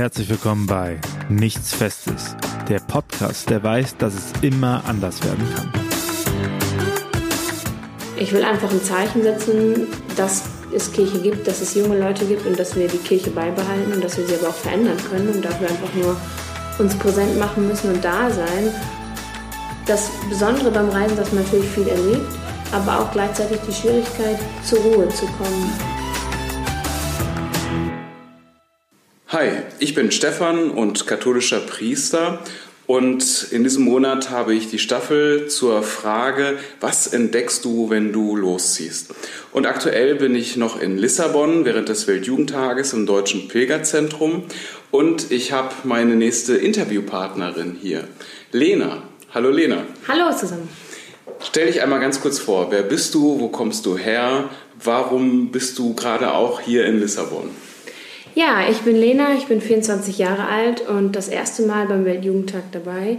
Herzlich willkommen bei Nichts Festes, der Podcast, der weiß, dass es immer anders werden kann. Ich will einfach ein Zeichen setzen, dass es Kirche gibt, dass es junge Leute gibt und dass wir die Kirche beibehalten und dass wir sie aber auch verändern können und dafür einfach nur uns präsent machen müssen und da sein. Das Besondere beim Reisen, dass man natürlich viel erlebt, aber auch gleichzeitig die Schwierigkeit, zur Ruhe zu kommen. Hi, ich bin Stefan und katholischer Priester und in diesem Monat habe ich die Staffel zur Frage, was entdeckst du, wenn du losziehst? Und aktuell bin ich noch in Lissabon während des Weltjugendtages im Deutschen Pilgerzentrum und ich habe meine nächste Interviewpartnerin hier, Lena. Hallo Lena. Hallo zusammen. Stell dich einmal ganz kurz vor, wer bist du, wo kommst du her, warum bist du gerade auch hier in Lissabon? Ja, ich bin Lena, ich bin 24 Jahre alt und das erste Mal beim Weltjugendtag dabei.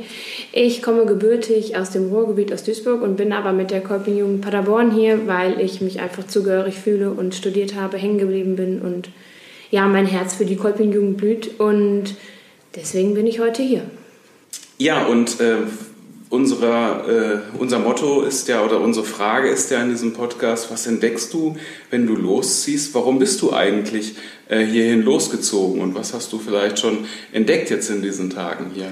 Ich komme gebürtig aus dem Ruhrgebiet aus Duisburg und bin aber mit der Kolpingjugend Paderborn hier, weil ich mich einfach zugehörig fühle und studiert habe, hängen geblieben bin und ja, mein Herz für die Kolpingjugend blüht und deswegen bin ich heute hier. Ja, und äh, unserer, äh, unser Motto ist ja, oder unsere Frage ist ja in diesem Podcast, was entdeckst du, wenn du losziehst? Warum bist du eigentlich äh, hierhin losgezogen und was hast du vielleicht schon entdeckt jetzt in diesen Tagen hier?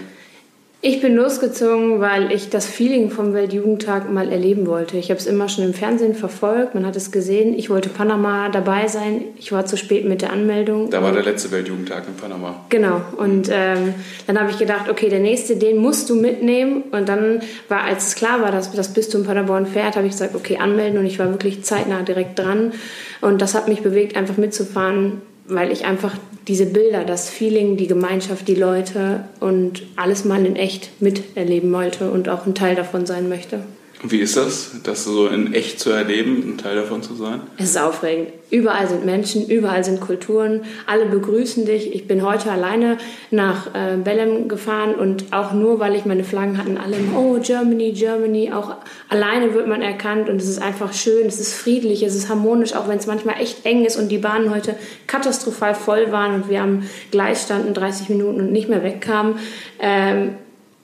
Ich bin losgezogen, weil ich das Feeling vom Weltjugendtag mal erleben wollte. Ich habe es immer schon im Fernsehen verfolgt, man hat es gesehen. Ich wollte Panama dabei sein. Ich war zu spät mit der Anmeldung. Da war der letzte Weltjugendtag in Panama. Genau. Und ähm, dann habe ich gedacht, okay, der nächste, den musst du mitnehmen. Und dann war, als es klar war, dass das Bistum Paderborn fährt, habe ich gesagt, okay, anmelden. Und ich war wirklich zeitnah direkt dran. Und das hat mich bewegt, einfach mitzufahren, weil ich einfach diese Bilder, das Feeling, die Gemeinschaft, die Leute und alles mal in echt miterleben wollte und auch ein Teil davon sein möchte. Wie ist das, das so in echt zu erleben, ein Teil davon zu sein? Es ist aufregend. Überall sind Menschen, überall sind Kulturen, alle begrüßen dich. Ich bin heute alleine nach äh, Bellem gefahren und auch nur, weil ich meine Flaggen hatten, alle Oh, Germany, Germany. Auch alleine wird man erkannt und es ist einfach schön, es ist friedlich, es ist harmonisch, auch wenn es manchmal echt eng ist und die Bahnen heute katastrophal voll waren und wir am Gleis standen 30 Minuten und nicht mehr wegkamen. Ähm,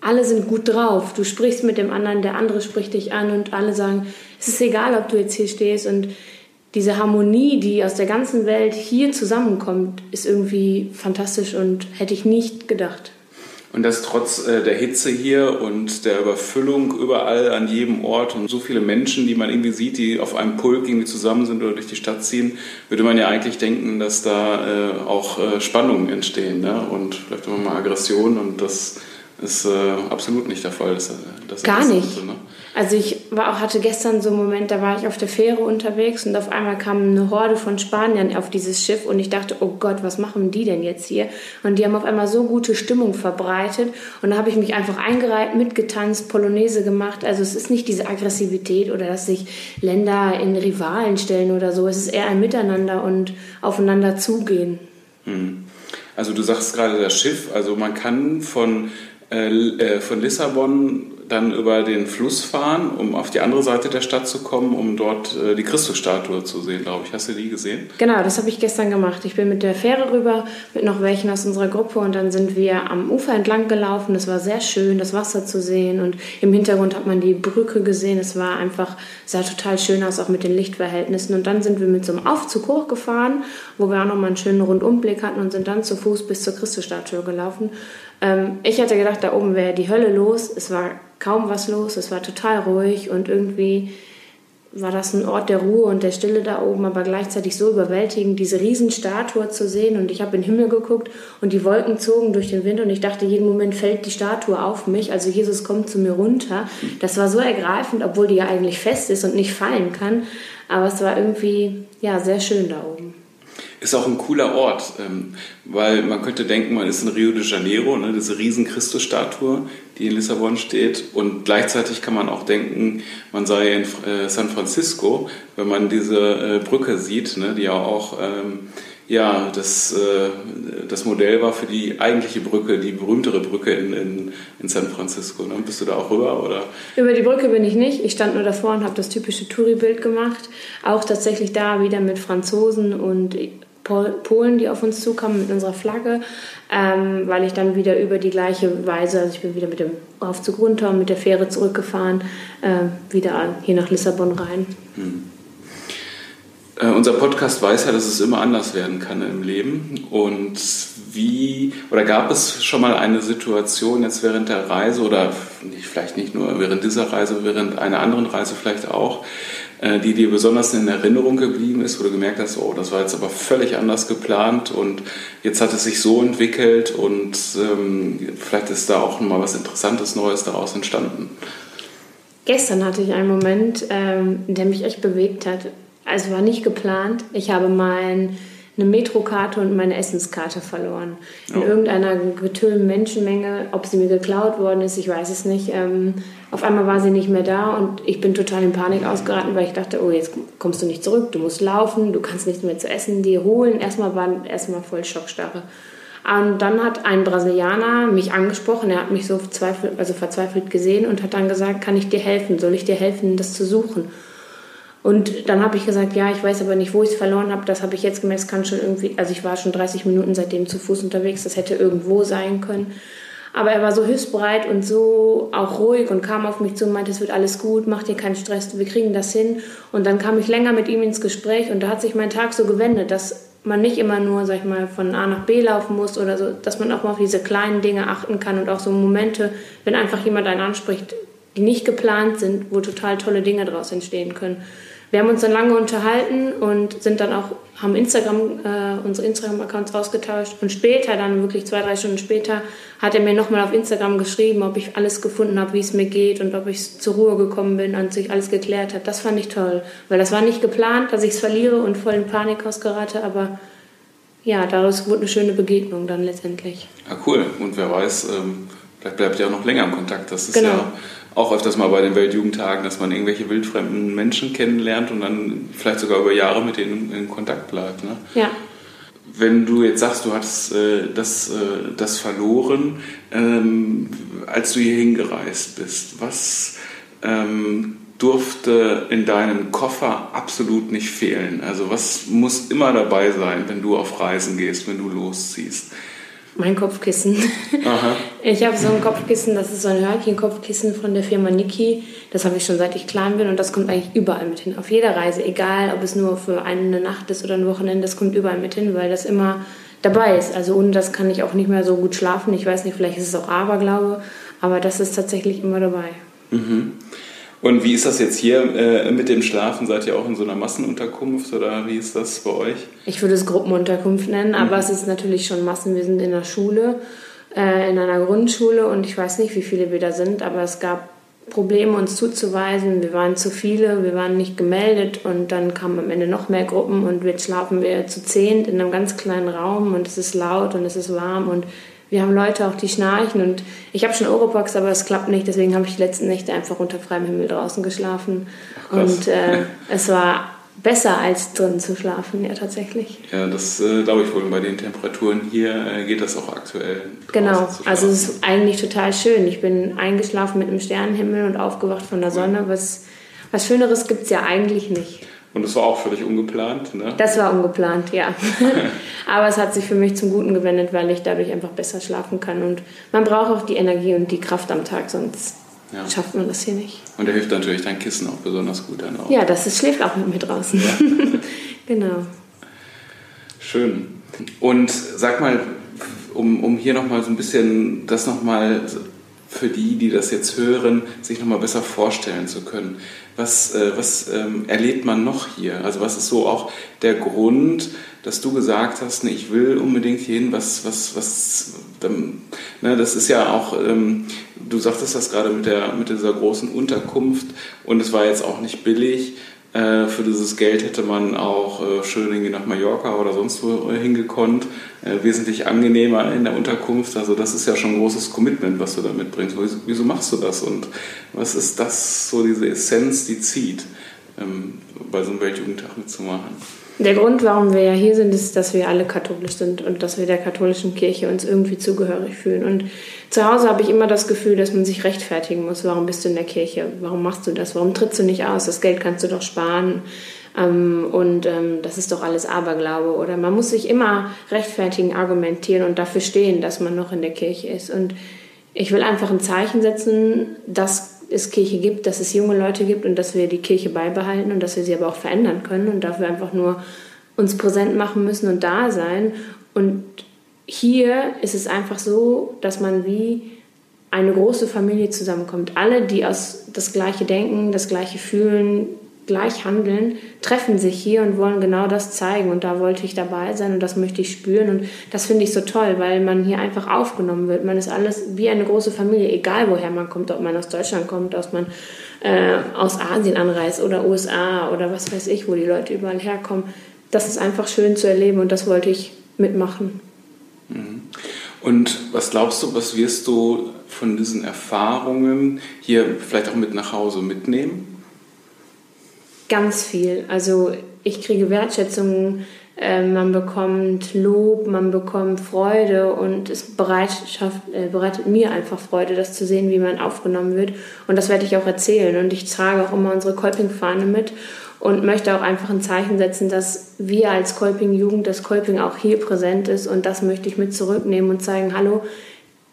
alle sind gut drauf. Du sprichst mit dem anderen, der andere spricht dich an und alle sagen, es ist egal, ob du jetzt hier stehst. Und diese Harmonie, die aus der ganzen Welt hier zusammenkommt, ist irgendwie fantastisch und hätte ich nicht gedacht. Und das trotz äh, der Hitze hier und der Überfüllung überall an jedem Ort und so viele Menschen, die man irgendwie sieht, die auf einem Pulk irgendwie zusammen sind oder durch die Stadt ziehen, würde man ja eigentlich denken, dass da äh, auch äh, Spannungen entstehen ne? und vielleicht auch mal Aggressionen und das ist äh, absolut nicht der Fall. Das, das Gar nicht. Ne? Also ich war auch, hatte gestern so einen Moment, da war ich auf der Fähre unterwegs und auf einmal kam eine Horde von Spaniern auf dieses Schiff und ich dachte, oh Gott, was machen die denn jetzt hier? Und die haben auf einmal so gute Stimmung verbreitet und da habe ich mich einfach eingereiht, mitgetanzt, Polonaise gemacht. Also es ist nicht diese Aggressivität oder dass sich Länder in Rivalen stellen oder so. Es ist eher ein Miteinander und aufeinander zugehen. Hm. Also du sagst gerade das Schiff, also man kann von äh, äh, von Lissabon dann über den Fluss fahren, um auf die andere Seite der Stadt zu kommen, um dort äh, die Christusstatue zu sehen, glaube ich. Hast du die gesehen? Genau, das habe ich gestern gemacht. Ich bin mit der Fähre rüber, mit noch welchen aus unserer Gruppe und dann sind wir am Ufer entlang gelaufen. Es war sehr schön, das Wasser zu sehen und im Hintergrund hat man die Brücke gesehen. Es war einfach, sah total schön aus, auch mit den Lichtverhältnissen. Und dann sind wir mit so einem Aufzug hochgefahren, wo wir auch nochmal einen schönen Rundumblick hatten und sind dann zu Fuß bis zur Christusstatue gelaufen. Ähm, ich hatte gedacht, da oben wäre die Hölle los. Es war kaum was los, es war total ruhig und irgendwie war das ein Ort der Ruhe und der Stille da oben, aber gleichzeitig so überwältigend, diese Riesenstatue zu sehen. Und ich habe in den Himmel geguckt und die Wolken zogen durch den Wind und ich dachte, jeden Moment fällt die Statue auf mich. Also Jesus kommt zu mir runter. Das war so ergreifend, obwohl die ja eigentlich fest ist und nicht fallen kann. Aber es war irgendwie ja sehr schön da oben ist auch ein cooler Ort, ähm, weil man könnte denken, man ist in Rio de Janeiro, ne, diese riesen Christusstatue, die in Lissabon steht. Und gleichzeitig kann man auch denken, man sei in äh, San Francisco, wenn man diese äh, Brücke sieht, ne, die ja auch ähm, ja, das, äh, das Modell war für die eigentliche Brücke, die berühmtere Brücke in, in, in San Francisco. Ne? Bist du da auch rüber? Oder? Über die Brücke bin ich nicht. Ich stand nur davor und habe das typische Touri-Bild gemacht. Auch tatsächlich da wieder mit Franzosen und Polen, die auf uns zukamen mit unserer Flagge, ähm, weil ich dann wieder über die gleiche Weise, also ich bin wieder mit dem Aufzug runter und mit der Fähre zurückgefahren, äh, wieder hier nach Lissabon rein. Hm. Äh, unser Podcast weiß ja, dass es immer anders werden kann im Leben. Und wie, oder gab es schon mal eine Situation jetzt während der Reise oder nicht, vielleicht nicht nur während dieser Reise, während einer anderen Reise vielleicht auch, die dir besonders in Erinnerung geblieben ist, wo du gemerkt hast, oh, das war jetzt aber völlig anders geplant und jetzt hat es sich so entwickelt und ähm, vielleicht ist da auch mal was Interessantes, Neues daraus entstanden? Gestern hatte ich einen Moment, ähm, der mich echt bewegt hat. Also war nicht geplant. Ich habe mein, eine Metrokarte und meine Essenskarte verloren. In oh. irgendeiner getüllten Menschenmenge. Ob sie mir geklaut worden ist, ich weiß es nicht. Ähm, auf einmal war sie nicht mehr da und ich bin total in Panik ausgeraten, weil ich dachte, oh, jetzt kommst du nicht zurück, du musst laufen, du kannst nichts mehr zu essen dir holen. Erstmal war erstmal voll Schockstarre. Und dann hat ein Brasilianer mich angesprochen, er hat mich so also verzweifelt gesehen und hat dann gesagt, kann ich dir helfen? Soll ich dir helfen, das zu suchen? Und dann habe ich gesagt, ja, ich weiß aber nicht, wo ich es verloren habe. Das habe ich jetzt gemerkt, kann schon irgendwie, also ich war schon 30 Minuten seitdem zu Fuß unterwegs, das hätte irgendwo sein können. Aber er war so hilfsbereit und so auch ruhig und kam auf mich zu und meinte, es wird alles gut, mach dir keinen Stress, wir kriegen das hin. Und dann kam ich länger mit ihm ins Gespräch und da hat sich mein Tag so gewendet, dass man nicht immer nur, sag ich mal, von A nach B laufen muss oder so, dass man auch mal auf diese kleinen Dinge achten kann und auch so Momente, wenn einfach jemand einen anspricht, die nicht geplant sind, wo total tolle Dinge daraus entstehen können. Wir haben uns dann lange unterhalten und sind dann auch, haben Instagram, äh, unsere Instagram-Accounts ausgetauscht. Und später, dann wirklich zwei, drei Stunden später, hat er mir nochmal auf Instagram geschrieben, ob ich alles gefunden habe, wie es mir geht und ob ich zur Ruhe gekommen bin und sich alles geklärt hat. Das fand ich toll, weil das war nicht geplant, dass ich es verliere und voll in Panik ausgerate, aber ja, daraus wurde eine schöne Begegnung dann letztendlich. Ja, cool. Und wer weiß, ähm, vielleicht bleibt ihr auch noch länger im Kontakt. Das ist genau. ja auch öfters mal bei den Weltjugendtagen, dass man irgendwelche wildfremden Menschen kennenlernt und dann vielleicht sogar über Jahre mit denen in Kontakt bleibt. Ne? Ja. Wenn du jetzt sagst, du hattest äh, das, äh, das verloren, ähm, als du hier hingereist bist, was ähm, durfte in deinem Koffer absolut nicht fehlen? Also was muss immer dabei sein, wenn du auf Reisen gehst, wenn du losziehst? Mein Kopfkissen. Aha. Ich habe so ein Kopfkissen, das ist so ein Hörnchen-Kopfkissen von der Firma Niki. Das habe ich schon seit ich klein bin und das kommt eigentlich überall mit hin. Auf jeder Reise, egal ob es nur für eine Nacht ist oder ein Wochenende, das kommt überall mit hin, weil das immer dabei ist. Also ohne das kann ich auch nicht mehr so gut schlafen. Ich weiß nicht, vielleicht ist es auch Aberglaube, aber das ist tatsächlich immer dabei. Mhm. Und wie ist das jetzt hier äh, mit dem Schlafen? Seid ihr auch in so einer Massenunterkunft oder wie ist das bei euch? Ich würde es Gruppenunterkunft nennen, mhm. aber es ist natürlich schon Massen. Wir sind in der Schule, äh, in einer Grundschule und ich weiß nicht, wie viele wir da sind, aber es gab Probleme, uns zuzuweisen. Wir waren zu viele, wir waren nicht gemeldet und dann kamen am Ende noch mehr Gruppen und jetzt schlafen wir zu zehnt in einem ganz kleinen Raum und es ist laut und es ist warm und wir haben Leute auch, die schnarchen und ich habe schon Oropax, aber es klappt nicht. Deswegen habe ich die letzten Nächte einfach unter freiem Himmel draußen geschlafen. Ach, und äh, es war besser als drin zu schlafen, ja tatsächlich. Ja, das äh, glaube ich wohl. Bei den Temperaturen hier äh, geht das auch aktuell. Genau, also es ist eigentlich total schön. Ich bin eingeschlafen mit einem Sternenhimmel und aufgewacht von der Sonne. Was, was Schöneres gibt es ja eigentlich nicht. Und das war auch völlig ungeplant, ne? Das war ungeplant, ja. Aber es hat sich für mich zum Guten gewendet, weil ich dadurch einfach besser schlafen kann. Und man braucht auch die Energie und die Kraft am Tag, sonst ja. schafft man das hier nicht. Und er hilft natürlich dein Kissen auch besonders gut dann auch. Ja, das ist, schläft auch mit mir draußen. Ja. genau. Schön. Und sag mal, um, um hier nochmal so ein bisschen das nochmal für die, die das jetzt hören, sich nochmal besser vorstellen zu können. Was, äh, was ähm, erlebt man noch hier? Also was ist so auch der Grund, dass du gesagt hast, ne, ich will unbedingt hier hin, was, was, was, ähm, ne, das ist ja auch, ähm, du sagtest das gerade mit, der, mit dieser großen Unterkunft und es war jetzt auch nicht billig. Äh, für dieses Geld hätte man auch äh, schön irgendwie nach Mallorca oder sonst wo äh, hingekonnt. wesentlich angenehmer in der Unterkunft. Also das ist ja schon ein großes Commitment, was du da mitbringst. Wieso, wieso machst du das und was ist das, so diese Essenz, die zieht, ähm, bei so einem Weltjugendtag mitzumachen? Der Grund, warum wir ja hier sind, ist, dass wir alle katholisch sind und dass wir der katholischen Kirche uns irgendwie zugehörig fühlen. Und zu Hause habe ich immer das Gefühl, dass man sich rechtfertigen muss. Warum bist du in der Kirche? Warum machst du das? Warum trittst du nicht aus? Das Geld kannst du doch sparen. Ähm, und ähm, das ist doch alles Aberglaube. Oder man muss sich immer rechtfertigen, argumentieren und dafür stehen, dass man noch in der Kirche ist. Und ich will einfach ein Zeichen setzen, dass es Kirche gibt, dass es junge Leute gibt und dass wir die Kirche beibehalten und dass wir sie aber auch verändern können und dafür einfach nur uns präsent machen müssen und da sein. Und hier ist es einfach so, dass man wie eine große Familie zusammenkommt. Alle, die aus das gleiche denken, das gleiche fühlen, gleich handeln, treffen sich hier und wollen genau das zeigen. Und da wollte ich dabei sein und das möchte ich spüren. Und das finde ich so toll, weil man hier einfach aufgenommen wird. Man ist alles wie eine große Familie, egal woher man kommt, ob man aus Deutschland kommt, ob man äh, aus Asien anreist oder USA oder was weiß ich, wo die Leute überall herkommen. Das ist einfach schön zu erleben und das wollte ich mitmachen. Mhm. Und was glaubst du, was wirst du von diesen Erfahrungen hier vielleicht auch mit nach Hause mitnehmen? Ganz viel. Also ich kriege Wertschätzung, äh, man bekommt Lob, man bekommt Freude und es äh, bereitet mir einfach Freude, das zu sehen, wie man aufgenommen wird. Und das werde ich auch erzählen. Und ich trage auch immer unsere Kolping-Fahne mit und möchte auch einfach ein Zeichen setzen, dass wir als Kolping-Jugend, dass Kolping auch hier präsent ist und das möchte ich mit zurücknehmen und zeigen, hallo,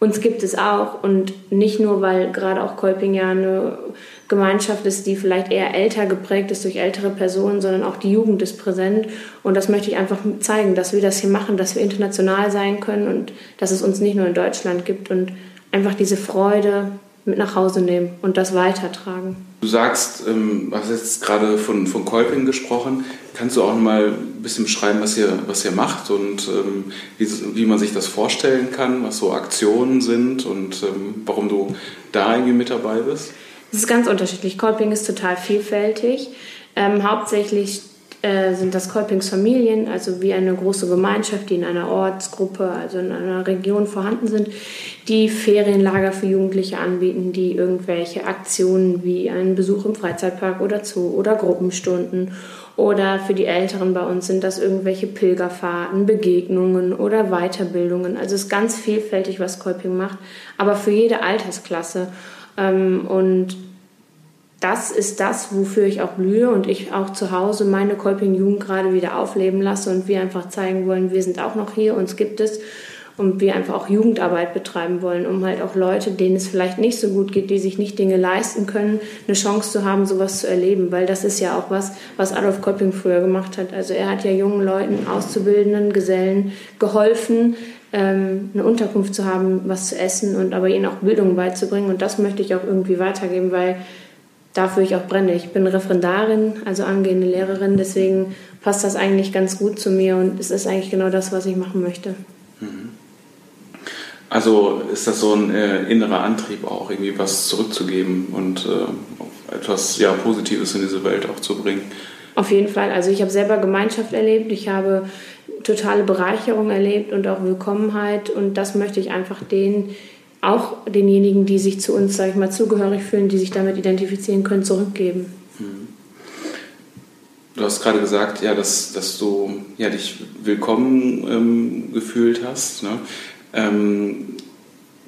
uns gibt es auch und nicht nur, weil gerade auch Kolping ja eine Gemeinschaft ist, die vielleicht eher älter geprägt ist durch ältere Personen, sondern auch die Jugend ist präsent. Und das möchte ich einfach zeigen, dass wir das hier machen, dass wir international sein können und dass es uns nicht nur in Deutschland gibt und einfach diese Freude mit nach Hause nehmen und das weitertragen. Du sagst, ähm, du hast jetzt gerade von, von Kolping gesprochen. Kannst du auch mal ein bisschen beschreiben, was ihr, was ihr macht und ähm, wie, wie man sich das vorstellen kann, was so Aktionen sind und ähm, warum du da irgendwie mit dabei bist? Es ist ganz unterschiedlich. Kolping ist total vielfältig. Ähm, hauptsächlich äh, sind das Kolpings Familien, also wie eine große Gemeinschaft, die in einer Ortsgruppe, also in einer Region vorhanden sind, die Ferienlager für Jugendliche anbieten, die irgendwelche Aktionen wie einen Besuch im Freizeitpark oder Zoo oder Gruppenstunden oder für die Älteren bei uns sind das irgendwelche Pilgerfahrten, Begegnungen oder Weiterbildungen. Also es ist ganz vielfältig, was Kolping macht, aber für jede Altersklasse. Ähm, und das ist das, wofür ich auch blühe und ich auch zu Hause meine Kolping-Jugend gerade wieder aufleben lasse und wir einfach zeigen wollen, wir sind auch noch hier, uns gibt es und wir einfach auch Jugendarbeit betreiben wollen, um halt auch Leute, denen es vielleicht nicht so gut geht, die sich nicht Dinge leisten können, eine Chance zu haben, sowas zu erleben, weil das ist ja auch was, was Adolf Kolping früher gemacht hat. Also er hat ja jungen Leuten, Auszubildenden, Gesellen geholfen, ähm, eine Unterkunft zu haben, was zu essen und aber ihnen auch Bildung beizubringen und das möchte ich auch irgendwie weitergeben, weil dafür ich auch brenne. Ich bin Referendarin, also angehende Lehrerin, deswegen passt das eigentlich ganz gut zu mir und es ist eigentlich genau das, was ich machen möchte. Mhm. Also ist das so ein äh, innerer Antrieb auch, irgendwie was zurückzugeben und äh, etwas ja, Positives in diese Welt auch zu bringen? Auf jeden Fall. Also ich habe selber Gemeinschaft erlebt, ich habe totale Bereicherung erlebt und auch Willkommenheit und das möchte ich einfach denen, auch denjenigen, die sich zu uns, sage ich mal, zugehörig fühlen, die sich damit identifizieren können, zurückgeben. Hm. Du hast gerade gesagt, ja, dass, dass du ja, dich willkommen ähm, gefühlt hast. Ne? Ähm,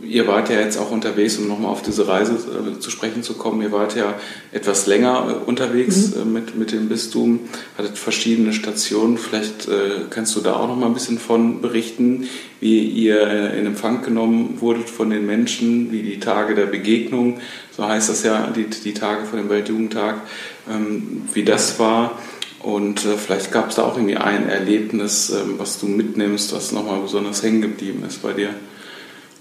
ihr wart ja jetzt auch unterwegs, um nochmal auf diese Reise äh, zu sprechen zu kommen. Ihr wart ja etwas länger äh, unterwegs mhm. äh, mit, mit dem Bistum, hattet verschiedene Stationen. Vielleicht äh, kannst du da auch nochmal ein bisschen von berichten, wie ihr äh, in Empfang genommen wurdet von den Menschen, wie die Tage der Begegnung, so heißt das ja, die, die Tage vor dem Weltjugendtag, ähm, wie das war. Und äh, vielleicht gab es da auch irgendwie ein Erlebnis, ähm, was du mitnimmst, was nochmal besonders hängen geblieben ist bei dir.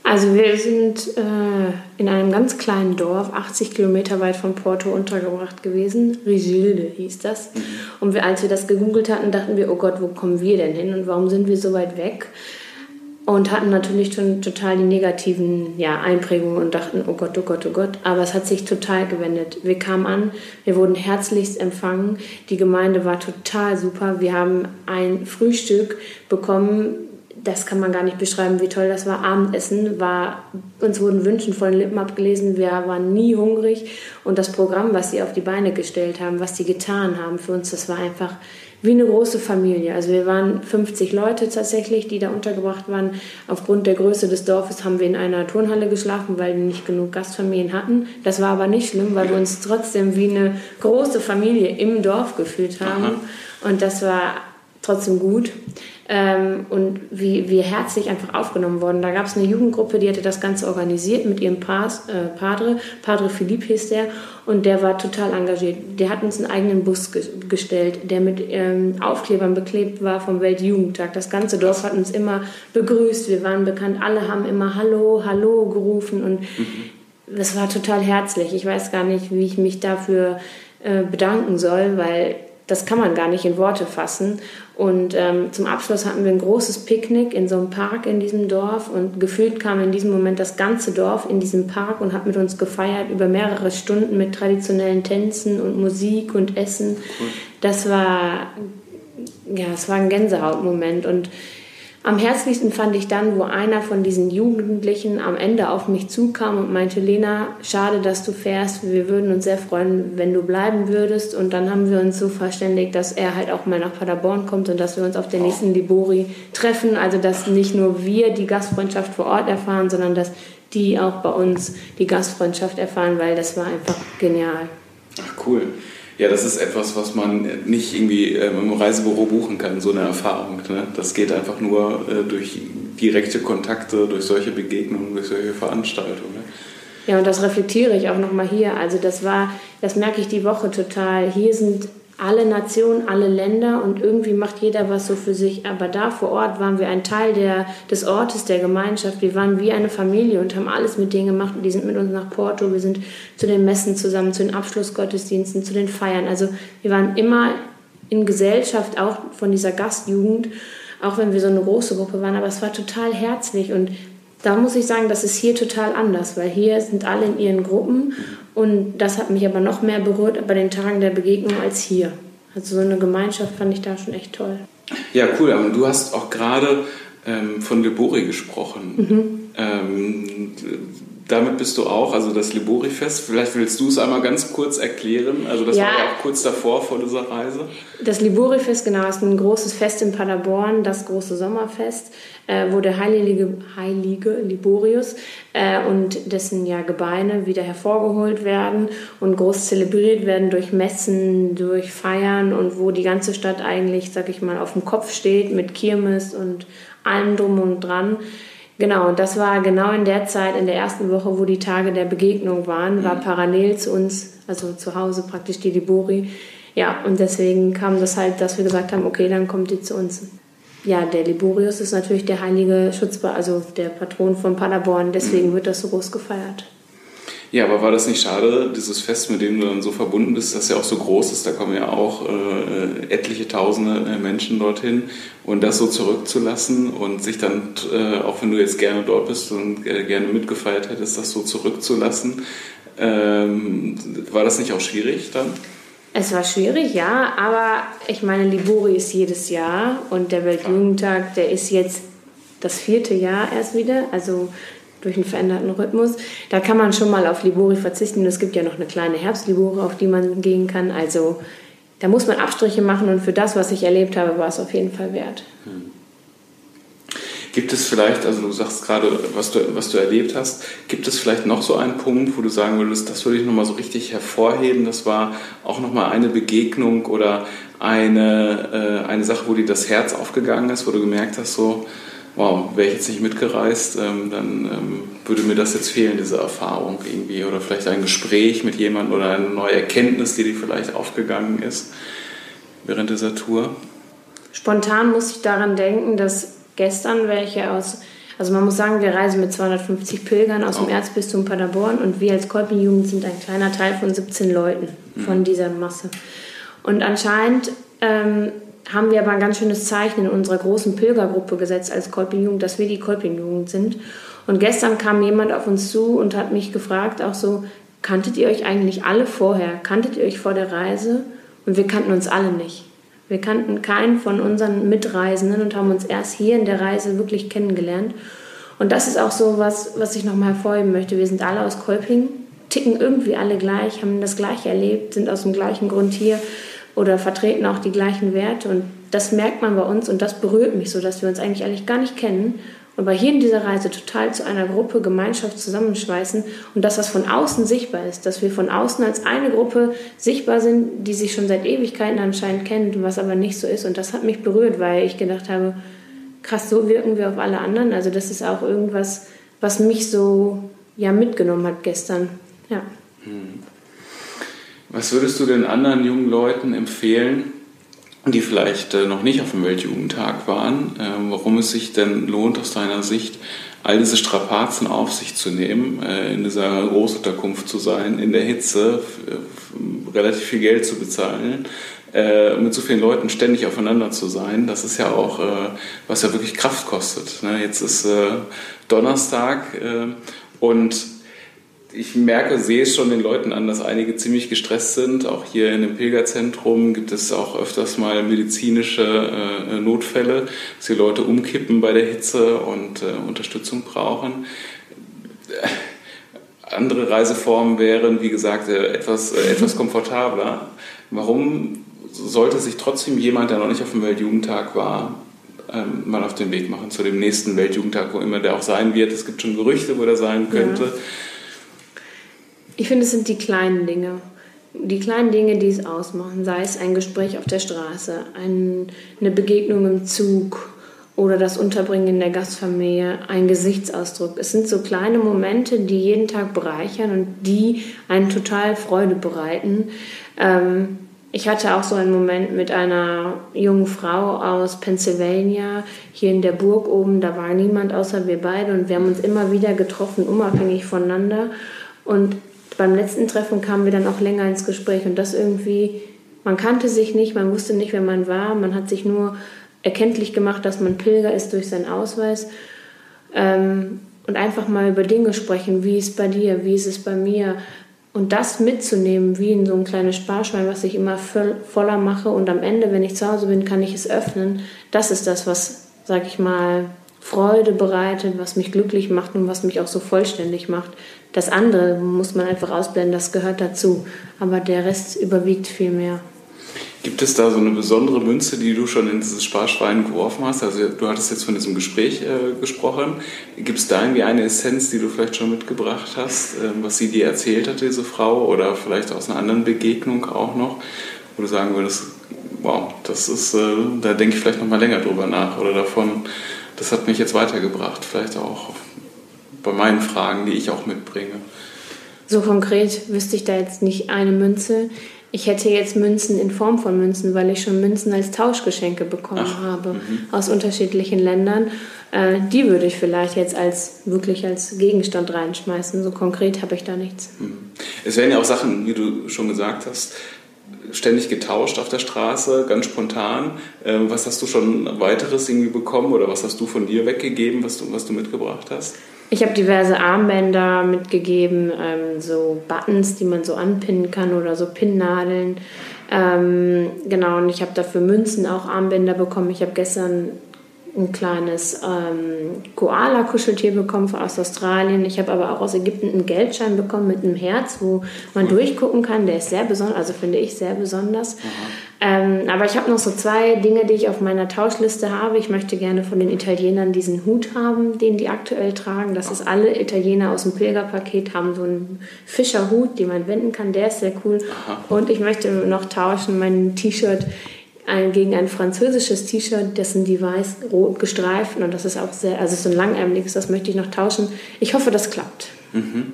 Also wir sind äh, in einem ganz kleinen Dorf, 80 Kilometer weit von Porto untergebracht gewesen. Rigilde hieß das. Mhm. Und wir, als wir das gegoogelt hatten, dachten wir, oh Gott, wo kommen wir denn hin und warum sind wir so weit weg? Und hatten natürlich schon total die negativen ja, Einprägungen und dachten, oh Gott, oh Gott, oh Gott. Aber es hat sich total gewendet. Wir kamen an, wir wurden herzlichst empfangen. Die Gemeinde war total super. Wir haben ein Frühstück bekommen das kann man gar nicht beschreiben, wie toll das war. Abendessen war, uns wurden Wünschen von Lippen abgelesen, wir waren nie hungrig. Und das Programm, was sie auf die Beine gestellt haben, was sie getan haben für uns, das war einfach wie eine große Familie. Also wir waren 50 Leute tatsächlich, die da untergebracht waren. Aufgrund der Größe des Dorfes haben wir in einer Turnhalle geschlafen, weil wir nicht genug Gastfamilien hatten. Das war aber nicht schlimm, weil wir uns trotzdem wie eine große Familie im Dorf gefühlt haben. Aha. Und das war trotzdem gut ähm, und wie, wie herzlich einfach aufgenommen worden. Da gab es eine Jugendgruppe, die hatte das Ganze organisiert mit ihrem Pas, äh, Padre, Padre Philipp hieß der, und der war total engagiert. Der hat uns einen eigenen Bus ge gestellt, der mit ähm, Aufklebern beklebt war vom Weltjugendtag. Das ganze Dorf hat uns immer begrüßt, wir waren bekannt, alle haben immer Hallo, Hallo gerufen und mhm. das war total herzlich. Ich weiß gar nicht, wie ich mich dafür äh, bedanken soll, weil das kann man gar nicht in Worte fassen. Und ähm, zum Abschluss hatten wir ein großes Picknick in so einem Park in diesem Dorf und gefühlt kam in diesem Moment das ganze Dorf in diesem Park und hat mit uns gefeiert über mehrere Stunden mit traditionellen Tänzen und Musik und Essen. Cool. Das war ja, es war ein Gänsehautmoment und am herzlichsten fand ich dann, wo einer von diesen Jugendlichen am Ende auf mich zukam und meinte, Lena, schade, dass du fährst. Wir würden uns sehr freuen, wenn du bleiben würdest. Und dann haben wir uns so verständigt, dass er halt auch mal nach Paderborn kommt und dass wir uns auf der nächsten Libori treffen. Also, dass nicht nur wir die Gastfreundschaft vor Ort erfahren, sondern dass die auch bei uns die Gastfreundschaft erfahren, weil das war einfach genial. Ach, cool. Ja, das ist etwas, was man nicht irgendwie ähm, im Reisebüro buchen kann, so eine Erfahrung. Ne? Das geht einfach nur äh, durch direkte Kontakte, durch solche Begegnungen, durch solche Veranstaltungen. Ne? Ja, und das reflektiere ich auch nochmal hier. Also das war, das merke ich die Woche total. Hier sind alle Nationen, alle Länder und irgendwie macht jeder was so für sich. Aber da vor Ort waren wir ein Teil der, des Ortes, der Gemeinschaft. Wir waren wie eine Familie und haben alles mit denen gemacht. Die sind mit uns nach Porto, wir sind zu den Messen zusammen, zu den Abschlussgottesdiensten, zu den Feiern. Also wir waren immer in Gesellschaft, auch von dieser Gastjugend, auch wenn wir so eine große Gruppe waren. Aber es war total herzlich und da muss ich sagen, das ist hier total anders, weil hier sind alle in ihren Gruppen und das hat mich aber noch mehr berührt bei den Tagen der Begegnung als hier. Also so eine Gemeinschaft fand ich da schon echt toll. Ja, cool. Aber du hast auch gerade ähm, von Libori gesprochen. Mhm. Ähm, damit bist du auch, also das Libori-Fest. Vielleicht willst du es einmal ganz kurz erklären. Also das ja, war ja auch kurz davor vor dieser Reise. Das Libori-Fest, genau, ist ein großes Fest in Paderborn, das große Sommerfest, äh, wo der heilige, heilige Liborius äh, und dessen ja Gebeine wieder hervorgeholt werden und groß zelebriert werden durch Messen, durch Feiern und wo die ganze Stadt eigentlich, sag ich mal, auf dem Kopf steht mit Kirmes und allem drum und dran. Genau, und das war genau in der Zeit, in der ersten Woche, wo die Tage der Begegnung waren, war mhm. parallel zu uns, also zu Hause praktisch die Libori. Ja, und deswegen kam das halt, dass wir gesagt haben, okay, dann kommt die zu uns. Ja, der Liborius ist natürlich der heilige Schutzbar, also der Patron von Paderborn, deswegen mhm. wird das so groß gefeiert. Ja, aber war das nicht schade, dieses Fest, mit dem du dann so verbunden bist, das ja auch so groß ist, da kommen ja auch äh, etliche tausende äh, Menschen dorthin und das so zurückzulassen und sich dann, äh, auch wenn du jetzt gerne dort bist und äh, gerne mitgefeiert hättest, das so zurückzulassen, ähm, war das nicht auch schwierig dann? Es war schwierig, ja, aber ich meine, Libori ist jedes Jahr und der Weltjugendtag, der ist jetzt das vierte Jahr erst wieder. Also durch einen veränderten Rhythmus. Da kann man schon mal auf Libori verzichten. Es gibt ja noch eine kleine Herbstlibori, auf die man gehen kann. Also da muss man Abstriche machen und für das, was ich erlebt habe, war es auf jeden Fall wert. Hm. Gibt es vielleicht, also du sagst gerade, was du, was du erlebt hast, gibt es vielleicht noch so einen Punkt, wo du sagen würdest, das würde ich nochmal so richtig hervorheben, das war auch nochmal eine Begegnung oder eine, äh, eine Sache, wo dir das Herz aufgegangen ist, wo du gemerkt hast, so, wow, wäre ich jetzt nicht mitgereist, ähm, dann ähm, würde mir das jetzt fehlen, diese Erfahrung irgendwie. Oder vielleicht ein Gespräch mit jemandem oder eine neue Erkenntnis, die dir vielleicht aufgegangen ist während dieser Tour. Spontan muss ich daran denken, dass gestern welche aus, also man muss sagen, wir reisen mit 250 Pilgern aus oh. dem Erzbistum Paderborn und wir als Kolpinjugend sind ein kleiner Teil von 17 Leuten von mhm. dieser Masse. Und anscheinend ähm, haben wir aber ein ganz schönes Zeichen in unserer großen Pilgergruppe gesetzt als Kolpingjugend, dass wir die Kolpingjugend sind. Und gestern kam jemand auf uns zu und hat mich gefragt, auch so, kanntet ihr euch eigentlich alle vorher? Kanntet ihr euch vor der Reise? Und wir kannten uns alle nicht. Wir kannten keinen von unseren Mitreisenden und haben uns erst hier in der Reise wirklich kennengelernt. Und das ist auch so was, was ich nochmal hervorheben möchte. Wir sind alle aus Kolping, ticken irgendwie alle gleich, haben das Gleiche erlebt, sind aus dem gleichen Grund hier oder vertreten auch die gleichen Werte. Und das merkt man bei uns und das berührt mich so, dass wir uns eigentlich, eigentlich gar nicht kennen und bei hier in dieser Reise total zu einer Gruppe, Gemeinschaft zusammenschweißen und dass das von außen sichtbar ist, dass wir von außen als eine Gruppe sichtbar sind, die sich schon seit Ewigkeiten anscheinend kennt, was aber nicht so ist. Und das hat mich berührt, weil ich gedacht habe, krass, so wirken wir auf alle anderen. Also das ist auch irgendwas, was mich so ja mitgenommen hat gestern. Ja. Hm. Was würdest du den anderen jungen Leuten empfehlen, die vielleicht äh, noch nicht auf dem Weltjugendtag waren, äh, warum es sich denn lohnt, aus deiner Sicht all diese Strapazen auf sich zu nehmen, äh, in dieser Großunterkunft zu sein, in der Hitze, relativ viel Geld zu bezahlen, mit so vielen Leuten ständig aufeinander zu sein, das ist ja auch, was ja wirklich Kraft kostet. Ne? Jetzt ist Donnerstag und ich merke, sehe es schon den Leuten an, dass einige ziemlich gestresst sind. Auch hier in dem Pilgerzentrum gibt es auch öfters mal medizinische äh, Notfälle, dass die Leute umkippen bei der Hitze und äh, Unterstützung brauchen. Äh, andere Reiseformen wären, wie gesagt, äh, etwas, äh, etwas komfortabler. Warum sollte sich trotzdem jemand, der noch nicht auf dem Weltjugendtag war, ähm, mal auf den Weg machen zu dem nächsten Weltjugendtag, wo immer der auch sein wird? Es gibt schon Gerüchte, wo der sein könnte. Ja ich finde, es sind die kleinen Dinge. Die kleinen Dinge, die es ausmachen, sei es ein Gespräch auf der Straße, ein, eine Begegnung im Zug oder das Unterbringen in der Gastfamilie, ein Gesichtsausdruck. Es sind so kleine Momente, die jeden Tag bereichern und die einen total Freude bereiten. Ähm, ich hatte auch so einen Moment mit einer jungen Frau aus Pennsylvania hier in der Burg oben. Da war niemand außer wir beide und wir haben uns immer wieder getroffen, unabhängig voneinander. Und beim letzten Treffen kamen wir dann auch länger ins Gespräch und das irgendwie, man kannte sich nicht, man wusste nicht, wer man war, man hat sich nur erkenntlich gemacht, dass man Pilger ist durch seinen Ausweis. Ähm, und einfach mal über Dinge sprechen, wie ist es bei dir, wie ist es bei mir. Und das mitzunehmen, wie in so ein kleines Sparschwein, was ich immer voller mache. Und am Ende, wenn ich zu Hause bin, kann ich es öffnen. Das ist das, was, sag ich mal, Freude bereitet, was mich glücklich macht und was mich auch so vollständig macht. Das andere muss man einfach ausblenden, das gehört dazu. Aber der Rest überwiegt viel mehr. Gibt es da so eine besondere Münze, die du schon in dieses Sparschwein geworfen hast? Also du hattest jetzt von diesem Gespräch äh, gesprochen. Gibt es da irgendwie eine Essenz, die du vielleicht schon mitgebracht hast, äh, was sie dir erzählt hat, diese Frau, oder vielleicht aus einer anderen Begegnung auch noch, wo du sagen würdest, wow, das ist, äh, da denke ich vielleicht noch mal länger drüber nach oder davon, das hat mich jetzt weitergebracht, vielleicht auch bei meinen Fragen, die ich auch mitbringe. So konkret wüsste ich da jetzt nicht eine Münze. Ich hätte jetzt Münzen in Form von Münzen, weil ich schon Münzen als Tauschgeschenke bekommen Ach, habe mhm. aus unterschiedlichen Ländern. Äh, die würde ich vielleicht jetzt als wirklich als Gegenstand reinschmeißen. So konkret habe ich da nichts. Mhm. Es werden ja auch Sachen, wie du schon gesagt hast, ständig getauscht auf der Straße, ganz spontan. Ähm, was hast du schon weiteres irgendwie bekommen oder was hast du von dir weggegeben, was du, was du mitgebracht hast? Ich habe diverse Armbänder mitgegeben, ähm, so Buttons, die man so anpinnen kann oder so Pinnnadeln. Ähm, genau, und ich habe dafür Münzen auch Armbänder bekommen. Ich habe gestern ein kleines ähm, Koala-Kuscheltier bekommen aus Australien. Ich habe aber auch aus Ägypten einen Geldschein bekommen mit einem Herz, wo man durchgucken kann. Der ist sehr besonders, also finde ich sehr besonders. Ähm, aber ich habe noch so zwei Dinge, die ich auf meiner Tauschliste habe. Ich möchte gerne von den Italienern diesen Hut haben, den die aktuell tragen. Das ist alle Italiener aus dem Pilgerpaket haben so einen Fischerhut, den man wenden kann. Der ist sehr cool. Aha. Und ich möchte noch tauschen mein T-Shirt ein, gegen ein französisches T-Shirt, das sind die weiß-rot gestreiften und das ist auch sehr, also so ein langärmeliges, das möchte ich noch tauschen. Ich hoffe, das klappt. Mhm.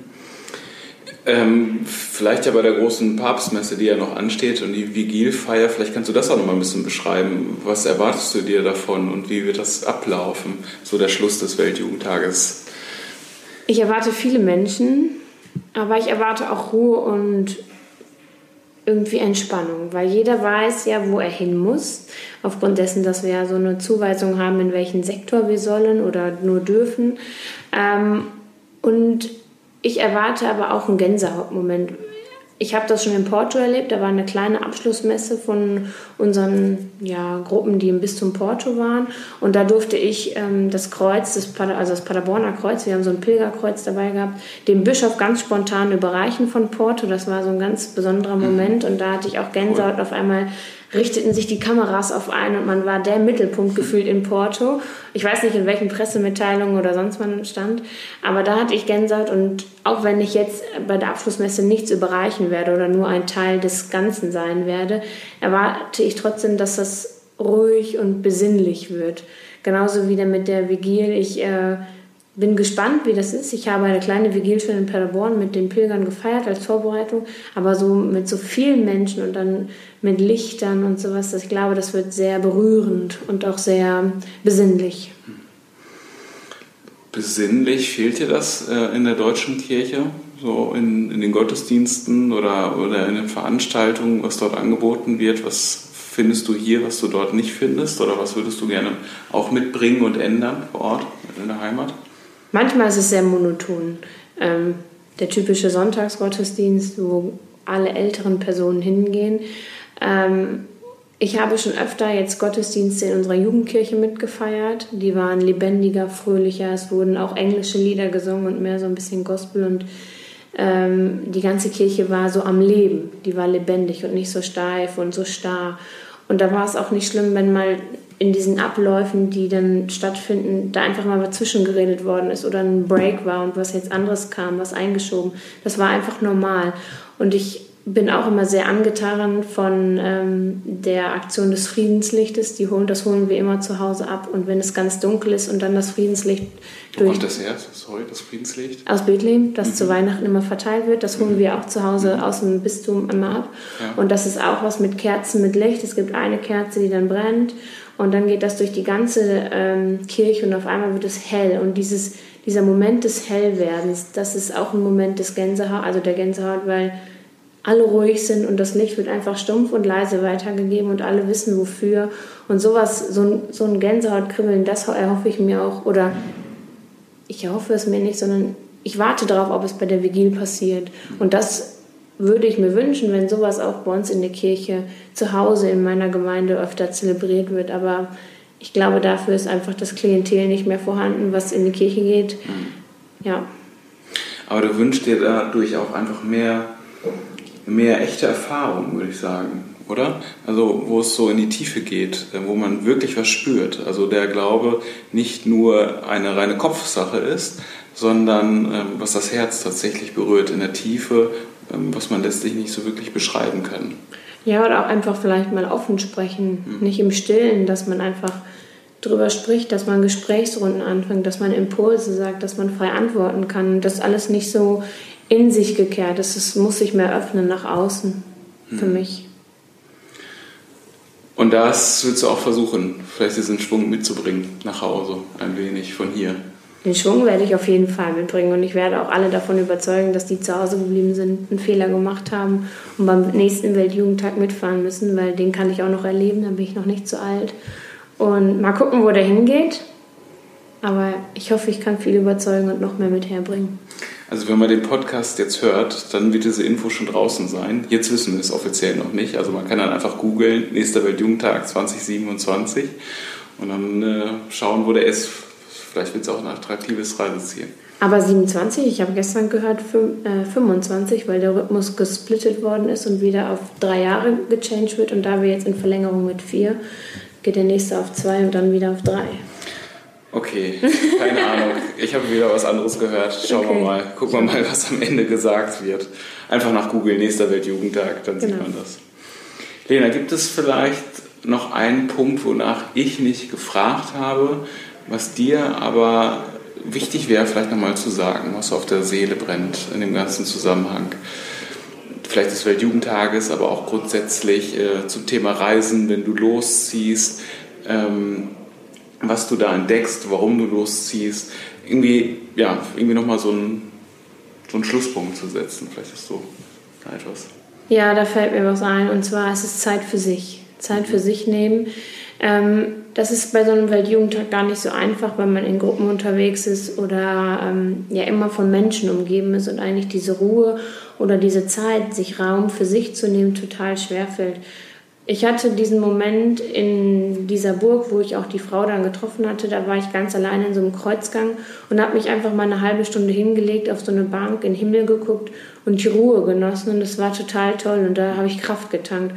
Ähm, vielleicht ja bei der großen Papstmesse, die ja noch ansteht und die Vigilfeier, vielleicht kannst du das auch noch mal ein bisschen beschreiben. Was erwartest du dir davon und wie wird das ablaufen, so der Schluss des Weltjugendtages? Ich erwarte viele Menschen, aber ich erwarte auch Ruhe und irgendwie Entspannung, weil jeder weiß ja, wo er hin muss, aufgrund dessen, dass wir ja so eine Zuweisung haben, in welchen Sektor wir sollen oder nur dürfen. Ähm, und ich erwarte aber auch einen Gänsehautmoment. Ich habe das schon in Porto erlebt. Da war eine kleine Abschlussmesse von unseren ja, Gruppen, die im Bistum Porto waren. Und da durfte ich ähm, das Kreuz, das also das Paderborner Kreuz, wir haben so ein Pilgerkreuz dabei gehabt, dem Bischof ganz spontan überreichen von Porto. Das war so ein ganz besonderer mhm. Moment. Und da hatte ich auch Gänsehaut cool. auf einmal richteten sich die Kameras auf einen und man war der Mittelpunkt gefühlt in Porto. Ich weiß nicht, in welchen Pressemitteilungen oder sonst man stand, aber da hatte ich Gänsehaut und auch wenn ich jetzt bei der Abschlussmesse nichts überreichen werde oder nur ein Teil des Ganzen sein werde, erwarte ich trotzdem, dass das ruhig und besinnlich wird. Genauso wie mit der Vigil. Ich äh, bin gespannt, wie das ist. Ich habe eine kleine Vigil schon in Paderborn mit den Pilgern gefeiert als Vorbereitung, aber so mit so vielen Menschen und dann mit Lichtern und sowas, ich glaube, das wird sehr berührend und auch sehr besinnlich. Besinnlich, fehlt dir das äh, in der deutschen Kirche? So in, in den Gottesdiensten oder, oder in den Veranstaltungen, was dort angeboten wird? Was findest du hier, was du dort nicht findest? Oder was würdest du gerne auch mitbringen und ändern vor Ort in der Heimat? Manchmal ist es sehr monoton. Ähm, der typische Sonntagsgottesdienst, wo alle älteren Personen hingehen. Ähm, ich habe schon öfter jetzt Gottesdienste in unserer Jugendkirche mitgefeiert. Die waren lebendiger, fröhlicher. Es wurden auch englische Lieder gesungen und mehr so ein bisschen Gospel. Und ähm, die ganze Kirche war so am Leben. Die war lebendig und nicht so steif und so starr. Und da war es auch nicht schlimm, wenn mal in diesen Abläufen, die dann stattfinden, da einfach mal was zwischengeredet worden ist oder ein Break war und was jetzt anderes kam, was eingeschoben. Das war einfach normal. Und ich bin auch immer sehr angetan von ähm, der Aktion des Friedenslichtes. Die holen, das holen wir immer zu Hause ab. Und wenn es ganz dunkel ist und dann das Friedenslicht Wo durch. kommt das her? Sorry, das Friedenslicht? Aus Bethlehem, das mhm. zu Weihnachten immer verteilt wird. Das holen mhm. wir auch zu Hause mhm. aus dem Bistum immer ab. Ja. Und das ist auch was mit Kerzen, mit Licht. Es gibt eine Kerze, die dann brennt. Und dann geht das durch die ganze ähm, Kirche und auf einmal wird es hell. Und dieses, dieser Moment des Hellwerdens, das ist auch ein Moment des Gänsehaut, also der Gänsehaut, weil alle ruhig sind und das Licht wird einfach stumpf und leise weitergegeben und alle wissen wofür. Und sowas, so ein, so ein Gänsehautkribbeln, das erhoffe ich mir auch. Oder ich erhoffe es mir nicht, sondern ich warte darauf, ob es bei der Vigil passiert. Und das würde ich mir wünschen, wenn sowas auch bei uns in der Kirche zu Hause in meiner Gemeinde öfter zelebriert wird. Aber ich glaube, dafür ist einfach das Klientel nicht mehr vorhanden, was in die Kirche geht. Mhm. Ja. Aber du wünschst dir dadurch auch einfach mehr, mehr echte Erfahrung, würde ich sagen, oder? Also, wo es so in die Tiefe geht, äh, wo man wirklich was spürt. Also, der Glaube nicht nur eine reine Kopfsache ist, sondern ähm, was das Herz tatsächlich berührt in der Tiefe was man letztlich nicht so wirklich beschreiben kann. Ja, oder auch einfach vielleicht mal offen sprechen, mhm. nicht im Stillen, dass man einfach drüber spricht, dass man Gesprächsrunden anfängt, dass man Impulse sagt, dass man frei antworten kann, dass alles nicht so in sich gekehrt ist. Es muss sich mehr öffnen nach außen für mhm. mich. Und das willst du auch versuchen, vielleicht diesen Schwung mitzubringen nach Hause, ein wenig von hier. Den Schwung werde ich auf jeden Fall mitbringen und ich werde auch alle davon überzeugen, dass die zu Hause geblieben sind, einen Fehler gemacht haben und beim nächsten Weltjugendtag mitfahren müssen, weil den kann ich auch noch erleben, da bin ich noch nicht zu alt. Und mal gucken, wo der hingeht. Aber ich hoffe, ich kann viel überzeugen und noch mehr mit herbringen. Also wenn man den Podcast jetzt hört, dann wird diese Info schon draußen sein. Jetzt wissen wir es offiziell noch nicht. Also man kann dann einfach googeln, nächster Weltjugendtag 2027 und dann äh, schauen, wo der ist Vielleicht wird es auch ein attraktives Reiseziel. Aber 27, ich habe gestern gehört 25, äh, weil der Rhythmus gesplittet worden ist und wieder auf drei Jahre gechanged wird. Und da wir jetzt in Verlängerung mit vier, geht der nächste auf zwei und dann wieder auf drei. Okay, keine Ahnung. Ich habe wieder was anderes gehört. Schauen okay. wir mal. Gucken wir mal, was am Ende gesagt wird. Einfach nach Google, nächster Weltjugendtag, dann genau. sieht man das. Lena, gibt es vielleicht noch einen Punkt, wonach ich nicht gefragt habe, was dir aber wichtig wäre, vielleicht nochmal zu sagen, was auf der Seele brennt in dem ganzen Zusammenhang. Vielleicht des Weltjugendtages, aber auch grundsätzlich äh, zum Thema Reisen, wenn du losziehst, ähm, was du da entdeckst, warum du losziehst. Irgendwie, ja, irgendwie nochmal so einen, so einen Schlusspunkt zu setzen. Vielleicht ist so etwas. Ja, da fällt mir was ein. Und zwar ist es Zeit für sich. Zeit für sich nehmen Ähm, das ist bei so einem Weltjugendtag gar nicht so einfach, wenn man in Gruppen unterwegs ist oder ähm, ja immer von Menschen umgeben ist und eigentlich diese Ruhe oder diese Zeit, sich Raum für sich zu nehmen, total schwerfällt. Ich hatte diesen Moment in dieser Burg, wo ich auch die Frau dann getroffen hatte. Da war ich ganz allein in so einem Kreuzgang und habe mich einfach mal eine halbe Stunde hingelegt, auf so eine Bank, in den Himmel geguckt und die Ruhe genossen. Und das war total toll und da habe ich Kraft getankt.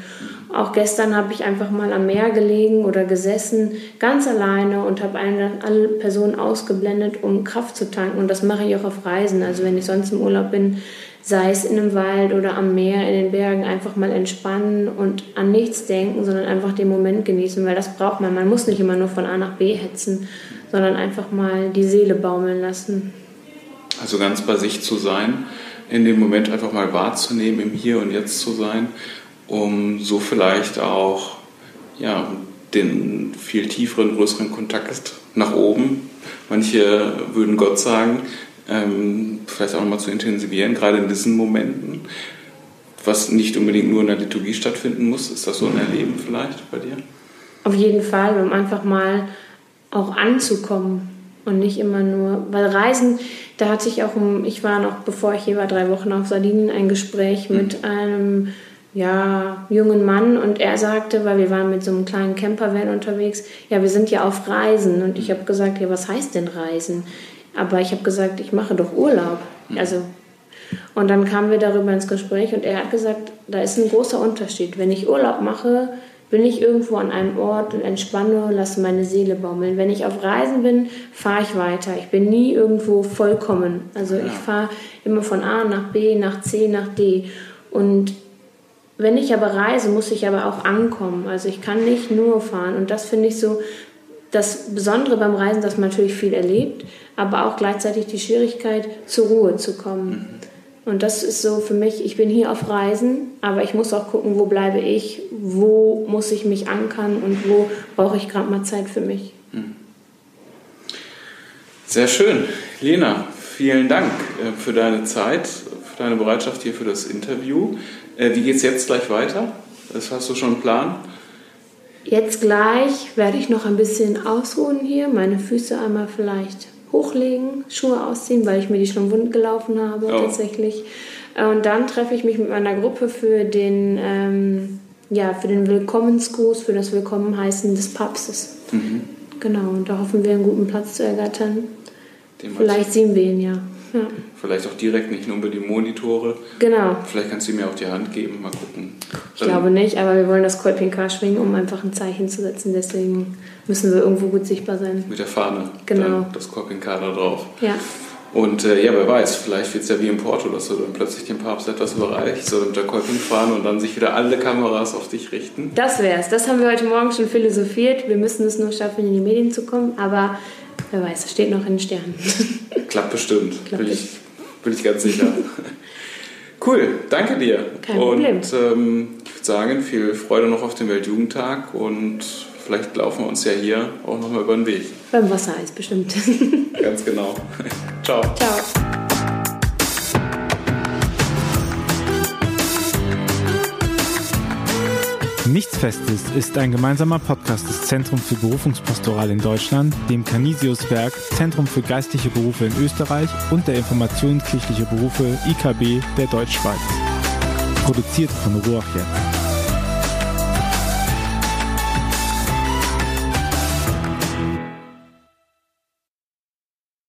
Auch gestern habe ich einfach mal am Meer gelegen oder gesessen, ganz alleine und habe alle Personen ausgeblendet, um Kraft zu tanken. Und das mache ich auch auf Reisen. Also wenn ich sonst im Urlaub bin, sei es in einem Wald oder am Meer, in den Bergen, einfach mal entspannen und an nichts denken, sondern einfach den Moment genießen, weil das braucht man. Man muss nicht immer nur von A nach B hetzen, sondern einfach mal die Seele baumeln lassen. Also ganz bei sich zu sein, in dem Moment einfach mal wahrzunehmen, im Hier und Jetzt zu sein, um so vielleicht auch ja, den viel tieferen, größeren Kontakt nach oben, manche würden Gott sagen, ähm, vielleicht auch nochmal zu intensivieren, gerade in diesen Momenten, was nicht unbedingt nur in der Liturgie stattfinden muss. Ist das so ein Erleben vielleicht bei dir? Auf jeden Fall, um einfach mal auch anzukommen und nicht immer nur, weil Reisen, da hatte ich auch, ich war noch, bevor ich hier war, drei Wochen auf Sardinien, ein Gespräch mhm. mit einem ja, jungen Mann und er sagte, weil wir waren mit so einem kleinen Campervan unterwegs, ja, wir sind ja auf Reisen und ich habe gesagt, ja, was heißt denn Reisen? Aber ich habe gesagt, ich mache doch Urlaub. Mhm. Also, und dann kamen wir darüber ins Gespräch und er hat gesagt, da ist ein großer Unterschied. Wenn ich Urlaub mache, bin ich irgendwo an einem Ort und entspanne, lasse meine Seele baumeln. Wenn ich auf Reisen bin, fahre ich weiter. Ich bin nie irgendwo vollkommen. Also ja. ich fahre immer von A nach B, nach C, nach D. Und wenn ich aber reise, muss ich aber auch ankommen. Also ich kann nicht nur fahren. Und das finde ich so das Besondere beim Reisen, dass man natürlich viel erlebt, aber auch gleichzeitig die Schwierigkeit, zur Ruhe zu kommen. Mhm. Und das ist so für mich, ich bin hier auf Reisen, aber ich muss auch gucken, wo bleibe ich, wo muss ich mich ankern und wo brauche ich gerade mal Zeit für mich. Mhm. Sehr schön. Lena, vielen Dank äh, für deine Zeit, für deine Bereitschaft hier für das Interview. Äh, wie geht es jetzt gleich weiter? Das hast du schon einen Plan? Jetzt gleich werde ich noch ein bisschen ausruhen hier, meine Füße einmal vielleicht hochlegen, Schuhe ausziehen, weil ich mir die schon wund gelaufen habe oh. tatsächlich. Und dann treffe ich mich mit meiner Gruppe für den, ähm, ja, für den Willkommensgruß, für das Willkommenheißen des Papstes. Mhm. Genau, und da hoffen wir, einen guten Platz zu ergattern. Vielleicht sehen wir ihn ja. Ja. Vielleicht auch direkt, nicht nur über die Monitore. Genau. Vielleicht kannst du mir auch die Hand geben, mal gucken. Ich Dann glaube nicht, aber wir wollen das Kolpinka schwingen, um einfach ein Zeichen zu setzen. Deswegen müssen wir irgendwo gut sichtbar sein. Mit der Fahne. Genau. Das Kolpinka da drauf. Ja. Und äh, ja, wer weiß, vielleicht wird es ja wie in Porto, dass du dann plötzlich den Papst etwas überreichst oder mit der Kolping fahren und dann sich wieder alle Kameras auf dich richten. Das wär's. Das haben wir heute Morgen schon philosophiert. Wir müssen es nur schaffen, in die Medien zu kommen, aber wer weiß, es steht noch in den Sternen. Klappt bestimmt. Klappt will ich bin ich ganz sicher. cool, danke dir. Kein Problem. Und ähm, ich würde sagen, viel Freude noch auf den Weltjugendtag und vielleicht laufen wir uns ja hier auch nochmal über den Weg. Beim Wassereis bestimmt. ganz genau. Ciao. Ciao. Nichts Festes ist ein gemeinsamer Podcast des Zentrums für Berufungspastoral in Deutschland, dem Canisius-Werk Zentrum für geistliche Berufe in Österreich und der Informationskirchliche Berufe IKB der Deutschschweiz. Produziert von Ruach jetzt.